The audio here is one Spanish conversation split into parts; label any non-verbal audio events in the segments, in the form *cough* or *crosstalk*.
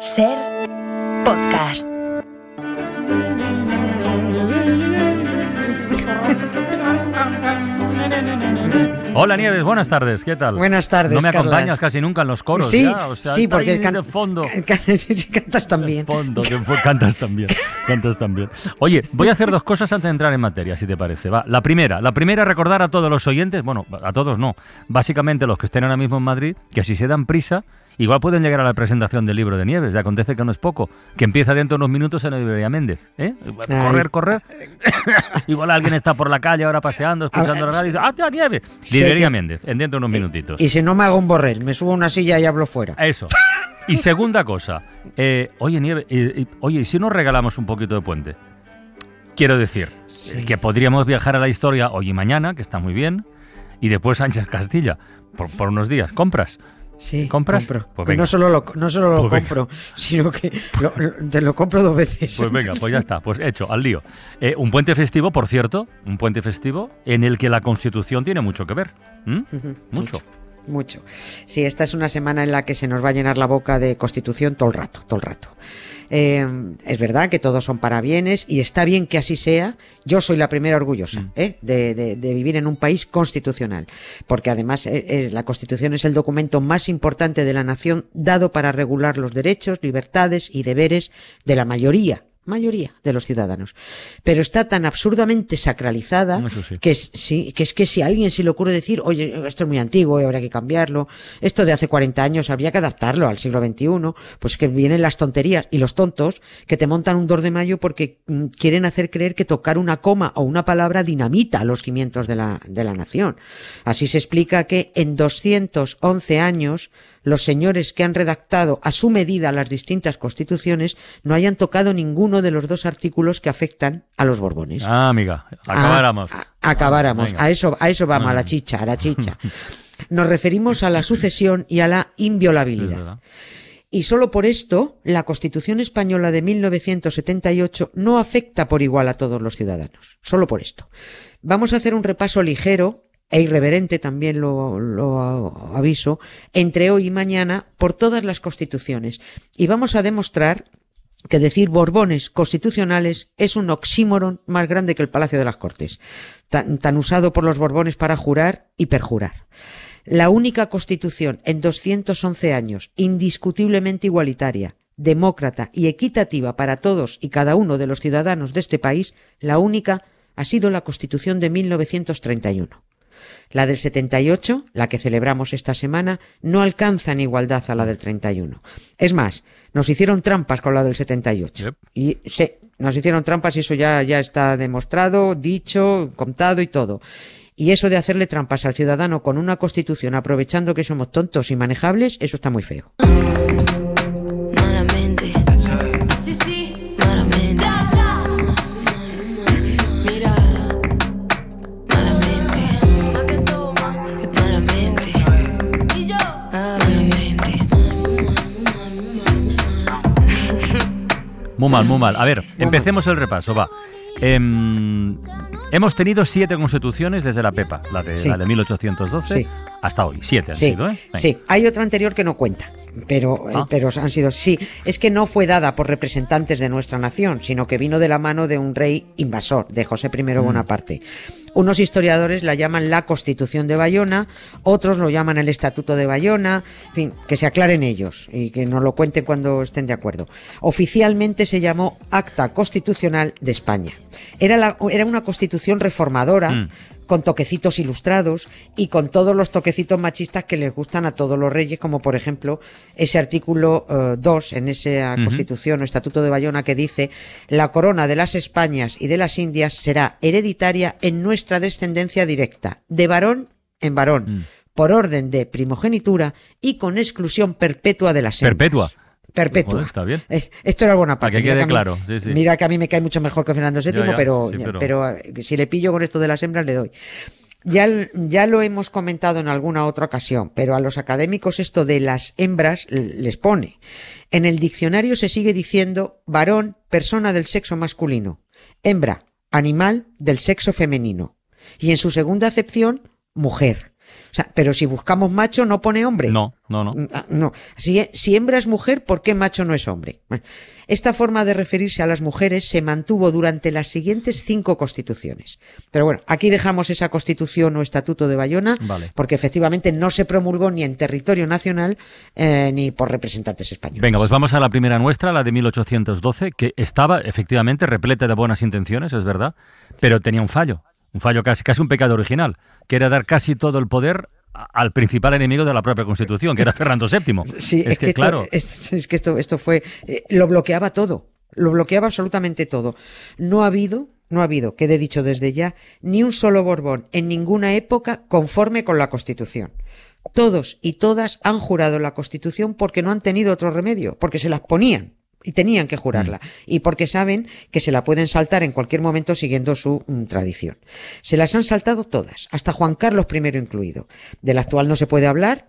Ser podcast. Hola Nieves, buenas tardes, ¿qué tal? Buenas tardes. No me Carlas. acompañas casi nunca en los coros, Sí, ya, o sea, sí, porque can- de fondo. *laughs* Sí, cantas también. De fondo, que cantas también, cantas también. Oye, voy a hacer dos cosas antes de entrar en materia, si te parece. Va, la primera, la primera recordar a todos los oyentes, bueno, a todos no, básicamente los que estén ahora mismo en Madrid, que si se dan prisa, igual pueden llegar a la presentación del libro de Nieves, ya acontece que no es poco, que empieza dentro de unos minutos en la librería Méndez, ¿eh? Correr, correr. *coughs* igual alguien está por la calle ahora paseando, escuchando Ah, la radio y dice, ¡ah, tía, Nieves! Librería Méndez, en dentro de unos minutitos. Y si no me hago un borrell, me subo a una silla y hablo fuera. Eso. Y segunda cosa, eh, oye Nieve, eh, eh, oye, ¿y si nos regalamos un poquito de puente? Quiero decir, eh, que podríamos viajar a la historia hoy y mañana, que está muy bien, y después Sánchez Castilla, por, por unos días. ¿Compras? Sí, ¿Compras? compro. Pues no solo lo, no solo lo Pues venga. compro, sino que lo, lo- te lo compro dos veces. Pues venga, pues ya está, pues hecho, al lío. Eh, un puente festivo, por cierto, un puente festivo en el que la Constitución tiene mucho que ver. ¿m? Ujú, Mucho. Mucho. Sí, esta es una semana en la que se nos va a llenar la boca de constitución todo el rato, todo el rato. Eh, es verdad que todos son para bienes y está bien que así sea. Yo soy la primera orgullosa Mm. ¿eh? de, de- de vivir en un país constitucional, porque además eh, eh, la constitución es el documento más importante de la nación dado para regular los derechos, libertades y deberes de la mayoría mayoría de los ciudadanos. Pero está tan absurdamente sacralizada sí. que es, sí, que es que si a alguien se le ocurre decir, oye, esto es muy antiguo y habría que cambiarlo, esto de hace 40 años habría que adaptarlo al siglo XXI, pues que vienen las tonterías y los tontos que te montan un 2 de mayo porque mm, quieren hacer creer que tocar una coma o una palabra dinamita los cimientos de la, de la nación. Así se explica que en 211 años los señores que han redactado a su medida las distintas constituciones no hayan tocado ninguno de los dos artículos que afectan a los Borbones. Ah, amiga, acabáramos. A- a- acabáramos. Venga. A eso, a eso vamos, a la chicha, a la chicha. Nos referimos a la sucesión y a la inviolabilidad. Y solo por esto, la Constitución española de 1978 no afecta por igual a todos los ciudadanos. Solo por esto. Vamos a hacer un repaso ligero e irreverente, también lo, aviso, entre hoy y mañana por todas las constituciones. Y vamos a demostrar que decir Borbones constitucionales es un oxímoron más grande que el Palacio de las Cortes, tan, tan usado por los Borbones para jurar y perjurar. La única constitución en 211 años, indiscutiblemente igualitaria, demócrata y equitativa para todos y cada uno de los ciudadanos de este país, la única ha sido la Constitución de 1931. La del 78, la que celebramos esta semana, no alcanza en igualdad a la del 31. Es más, nos hicieron trampas con la del 78. Yep. Y sí, nos hicieron trampas y eso ya, ya está demostrado, dicho, contado y todo. Y eso de hacerle trampas al ciudadano con una constitución aprovechando que somos tontos y manejables, eso está muy feo. Muy mal, muy mal. A ver, empecemos el repaso, va. Em, hemos tenido siete constituciones desde la PEPA, la de, Sí. la de 1812, Sí. hasta hoy. Siete han Sí, sido, ¿eh? Venga. sí. Hay otra anterior que no cuenta, pero, eh, Ah. pero han sido, sí. Es que no fue dada por representantes de nuestra nación, sino que vino de la mano de un rey invasor, de José I Mm. Unos historiadores la llaman la Constitución de Bayona, otros lo llaman el Estatuto de Bayona, en fin, que se aclaren ellos y que nos lo cuenten cuando estén de acuerdo. Oficialmente se llamó Acta Constitucional de España. Era, era una constitución reformadora, Mm. Con toquecitos ilustrados y con todos los toquecitos machistas que les gustan a todos los reyes, como por ejemplo ese artículo 2 en esa. Constitución o Estatuto de Bayona que dice la corona de las Españas y de las Indias será hereditaria en nuestra descendencia directa, de varón en varón, Mm. por orden de primogenitura y con exclusión perpetua de las hembras. Perpetua. Está bien. Eh, Esto era buena Para parte. que Mira quede mí- claro, sí, sí. Mira que a mí me cae mucho mejor que Fernando VII, Ya, ya, pero, sí, pero- pero eh, si le pillo con esto de las hembras le doy. Ya, ya lo hemos comentado en alguna otra ocasión, pero a los académicos esto de las hembras les pone. En el diccionario se sigue diciendo varón, persona del sexo masculino, hembra, animal del sexo femenino. Y en su segunda acepción, mujer. Sea, pero si buscamos macho, no pone hombre. No, no, no. Ah, No. Si, si hembra es mujer, ¿por qué macho no es hombre? Bueno, esta forma de referirse a las mujeres se mantuvo durante las siguientes cinco constituciones. Pero bueno, aquí dejamos esa constitución o estatuto de Bayona, Vale. porque efectivamente no se promulgó ni en territorio nacional eh, ni por representantes españoles. Venga, pues vamos a la primera nuestra, la de 1812, que estaba efectivamente repleta de buenas intenciones, es verdad, pero tenía un fallo, un fallo casi, casi un pecado original, que era dar casi todo el poder al principal enemigo de la propia Constitución, que era Fernando VII. *laughs* Sí, es, que, esto- claro, es, es que esto, esto fue, eh, lo bloqueaba todo, lo bloqueaba absolutamente todo. No ha habido, no ha habido, quede dicho desde ya, ni un solo Borbón en ninguna época conforme con la Constitución. Todos y todas han jurado la Constitución porque no han tenido otro remedio, porque se las ponían y tenían que jurarla y porque saben que se la pueden saltar en cualquier momento siguiendo su mm, tradición. Se las han saltado todas, hasta Juan Carlos I incluido. Del actual no se puede hablar,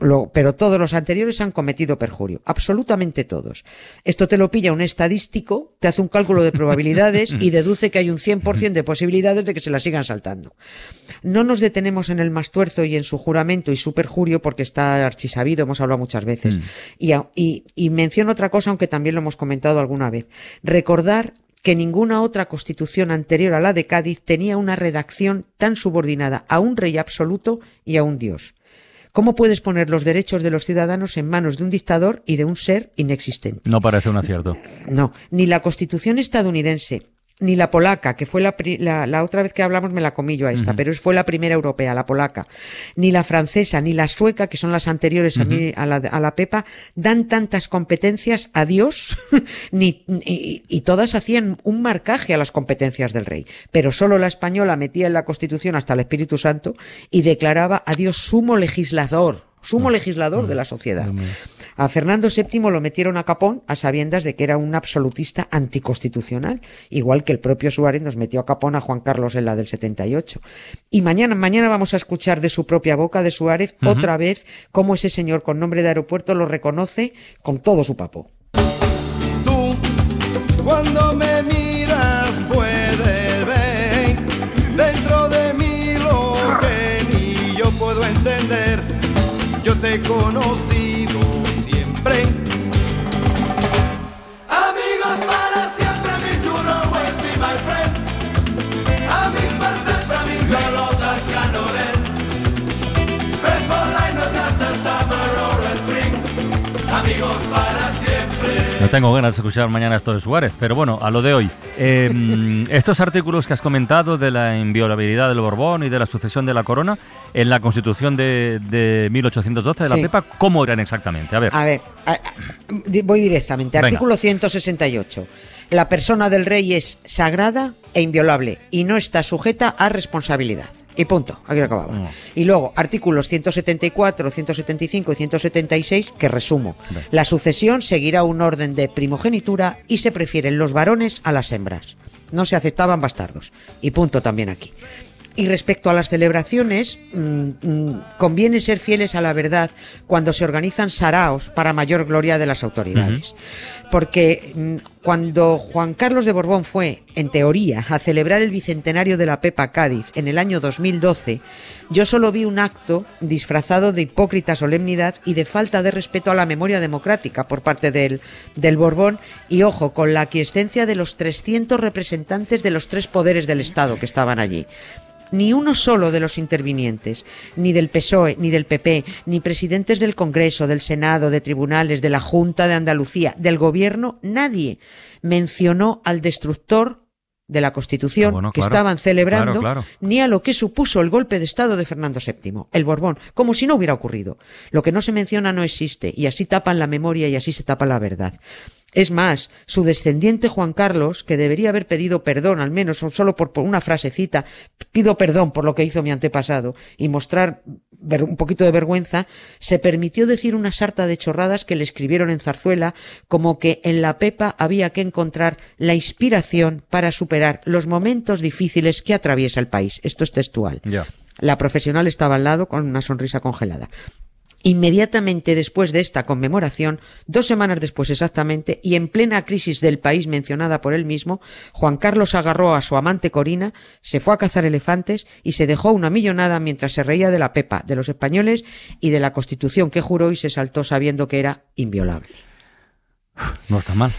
lo- pero todos los anteriores han cometido perjurio, absolutamente todos. Esto te lo pilla un estadístico, te hace un cálculo de probabilidades y *laughs* deduce que hay un 100% de posibilidades de que se la sigan saltando. No nos detenemos en el mastuerzo y en su juramento y su perjurio porque está archisabido, hemos hablado muchas veces. Mm. Y, a- y, y menciono otra cosa, aunque también lo hemos comentado alguna vez. Recordar que ninguna otra constitución anterior a la de Cádiz tenía una redacción tan subordinada a un rey absoluto y a un dios. ¿Cómo puedes poner los derechos de los ciudadanos en manos de un dictador y de un ser inexistente? no parece un acierto. No, ni la constitución estadounidense, ni la polaca, que fue la, pri- la, la otra vez que hablamos me la comí yo a esta, pero fue la primera europea, la polaca, ni la francesa, ni la sueca, que son las anteriores a, mí, a, la, a la PEPA, dan tantas competencias a Dios, *laughs* ni, y, y todas hacían un marcaje a las competencias del rey. Pero solo la española metía en la constitución hasta el Espíritu Santo y declaraba a Dios sumo legislador, sumo legislador de la sociedad. A Fernando VII lo metieron a capón a sabiendas de que era un absolutista anticonstitucional, igual que el propio Suárez nos metió a capón a Juan Carlos en la del 78. Y mañana, mañana vamos a escuchar de su propia boca, de Suárez, otra vez cómo ese señor con nombre de aeropuerto lo reconoce con todo su papo. Tú, cuando me miras, puedes ver dentro de mí lo que ni yo puedo entender. Yo te he tengo ganas de escuchar mañana esto de Suárez, pero bueno, a lo de hoy. Eh, mm, *laughs* estos artículos que has comentado de la inviolabilidad del Borbón y de la sucesión de la corona en la Constitución de, de 1812 de la Sí. PEPA, ¿cómo eran exactamente? A ver. A ver, a- a- di- voy directamente. Venga. Artículo 168. La persona del rey es sagrada e inviolable y no está sujeta a responsabilidad. Y punto. Aquí acababa. Mm. Y luego, artículos 174, 175 y 176, que resumo. La sucesión seguirá un orden de primogenitura y se prefieren los varones a las hembras. No se aceptaban bastardos. Y punto también aquí. Y respecto a las celebraciones, mm, mm, conviene ser fieles a la verdad cuando se organizan saraos para mayor gloria de las autoridades. Porque mm, cuando Juan Carlos de Borbón fue, en teoría, a celebrar el bicentenario de la Pepa Cádiz en el año 2012, yo solo vi un acto disfrazado de hipócrita solemnidad y de falta de respeto a la memoria democrática por parte del, del Borbón y, ojo, con la aquiescencia de los 300 representantes de los tres poderes del Estado que estaban allí. Ni uno solo de los intervinientes, ni del PSOE, ni del PP, ni presidentes del Congreso, del Senado, de tribunales, de la Junta de Andalucía, del Gobierno, nadie mencionó al destructor de la Constitución bueno, que claro, estaban celebrando, claro, claro. ni a lo que supuso el golpe de Estado de Fernando VII, el Borbón, como si no hubiera ocurrido. Lo que no se menciona no existe, y así tapan la memoria y así se tapa la verdad. Es más, su descendiente Juan Carlos, que debería haber pedido perdón, al menos o solo por, por una frasecita, pido perdón por lo que hizo mi antepasado, y mostrar ver- un poquito de vergüenza, se permitió decir una sarta de chorradas que le escribieron en Zarzuela, como que en la Pepa había que encontrar la inspiración para superar los momentos difíciles que atraviesa el país. Esto es textual. La profesional estaba al lado con una sonrisa congelada. Inmediatamente después de esta conmemoración, dos semanas después exactamente, y en plena crisis del país mencionada por él mismo, Juan Carlos agarró a su amante Corina, se fue a cazar elefantes y se dejó una millonada mientras se reía de la pepa, de los españoles y de la constitución que juró y se saltó sabiendo que era inviolable. No está mal.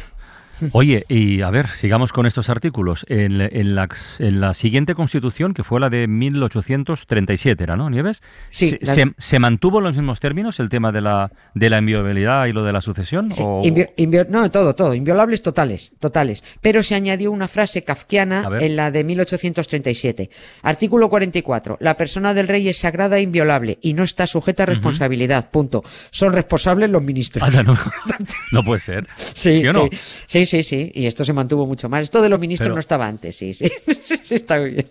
Oye, y a ver, sigamos con estos artículos. En, en la, en la siguiente constitución, que fue la de 1837, ¿era, no, Nieves? Sí, ¿Se, la- se- se mantuvo en los mismos términos el tema de la, de la inviolabilidad y lo de la sucesión? Sí, o- invio- invio- no, todo, todo, inviolables totales, totales. Pero se añadió una frase kafkiana en la de 1837. Artículo 44. La persona del rey es sagrada e inviolable y no está sujeta a responsabilidad. Punto. Son responsables los ministros. No, *laughs* no puede ser. Sí, o no? sí, sí, sí, sí, y esto se mantuvo mucho más. Esto de los ministros Pero- no estaba antes, sí, sí, *laughs* Sí, está muy bien.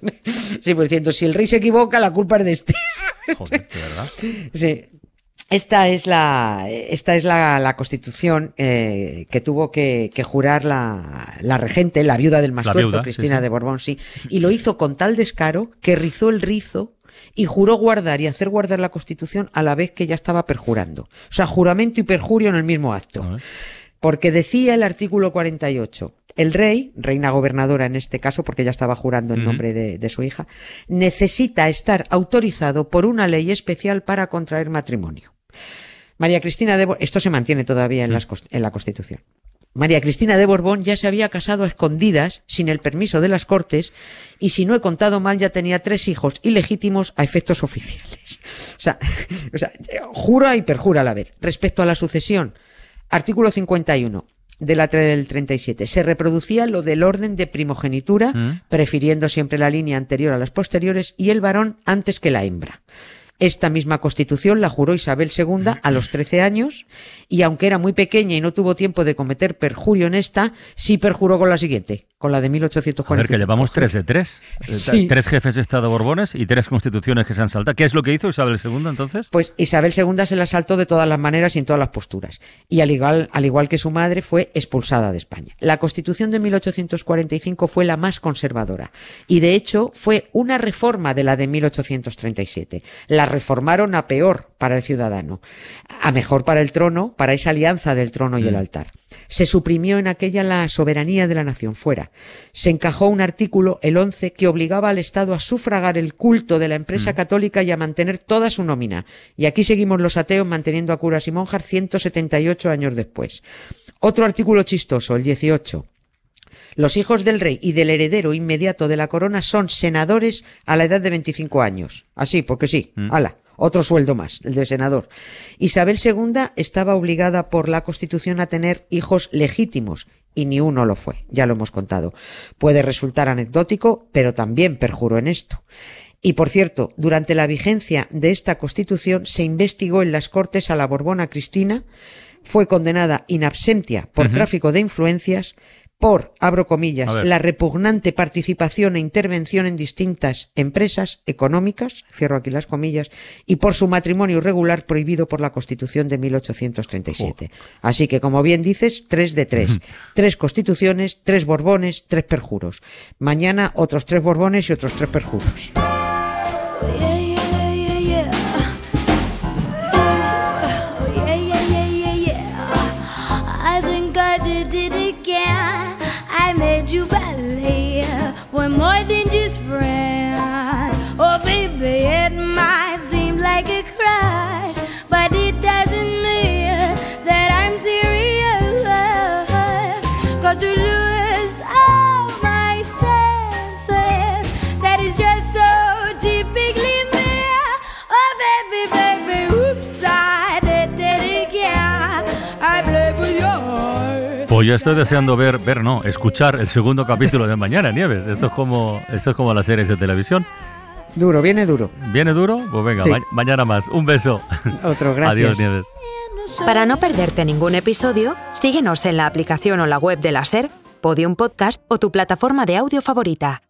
Sí, por cierto, si el rey se equivoca, la culpa es de este. *laughs* Joder, de verdad. Sí. Esta es la, esta es la, la constitución eh, que tuvo que, que jurar la, la regente, la viuda del Mastuerzo, sí, Cristina sí. de Borbón, sí. Y lo hizo con tal descaro que rizó el rizo y juró guardar y hacer guardar la constitución a la vez que ya estaba perjurando. O sea, juramento y perjurio en el mismo acto. Porque decía el artículo 48, el rey, reina gobernadora en este caso, porque ya estaba jurando en nombre de, de su hija, necesita estar autorizado por una ley especial para contraer matrimonio. María Cristina de Borbón, esto se mantiene todavía en, las cos- en la Constitución. María Cristina de Borbón ya se había casado a escondidas, sin el permiso de las Cortes, y si no he contado mal, ya tenía tres hijos ilegítimos a efectos oficiales. *laughs* O sea, *laughs* o sea, jura y perjura a la vez. Respecto a la sucesión, artículo 51 de la del 37, se reproducía lo del orden de primogenitura, Mm. prefiriendo siempre la línea anterior a las posteriores y el varón antes que la hembra. Esta misma constitución la juró Isabel II a los 13 años y aunque era muy pequeña y no tuvo tiempo de cometer perjurio en esta, sí perjuró con la siguiente, con la de A 1845. ver, que llevamos tres de tres. Sí. Tres jefes de Estado borbones y tres constituciones que se han saltado. ¿Qué es lo que hizo Isabel II entonces? Pues Isabel II se la saltó de todas las maneras y en todas las posturas. Y al igual, al igual que su madre, fue expulsada de España. La Constitución de 1845 fue la más conservadora. Y de hecho fue una reforma de la de 1837. La reformaron a peor para el ciudadano, a mejor para el trono, para esa alianza del trono y el altar. Se suprimió en aquella la soberanía de la nación fuera. Se encajó un artículo, el 11, que obligaba al Estado a sufragar el culto de la empresa católica y a mantener toda su nómina. Y aquí seguimos los ateos manteniendo a curas y monjas 178 años después. Otro artículo chistoso, el 18. Los hijos del rey y del heredero inmediato de la corona son senadores a la edad de 25 años. Así, porque sí. Ala, otro sueldo más, el de senador. Isabel II estaba obligada por la Constitución a tener hijos legítimos y ni uno lo fue, ya lo hemos contado. Puede resultar anecdótico, pero también perjuró en esto. Y por cierto, durante la vigencia de esta Constitución se investigó en las Cortes a la Borbona Cristina, fue condenada in absentia por tráfico de influencias, por, abro comillas, la repugnante participación e intervención en distintas empresas económicas, cierro aquí las comillas, y por su matrimonio irregular prohibido por la Constitución de 1837. Así que, como bien dices, tres de tres. tres constituciones, tres borbones, tres perjuros. Mañana otros tres borbones y otros tres perjuros. Pues ya estoy deseando ver, ver no, escuchar el segundo capítulo de Mañana, Nieves. Esto es como, esto es como las series de televisión. Duro, viene duro. ¿Viene duro? Pues venga, Sí. ma- mañana más. Un beso. Otro, *laughs* gracias. Adiós, Nieves. Para no perderte ningún episodio, síguenos en la aplicación o la web de la SER, Podium Podcast o tu plataforma de audio favorita.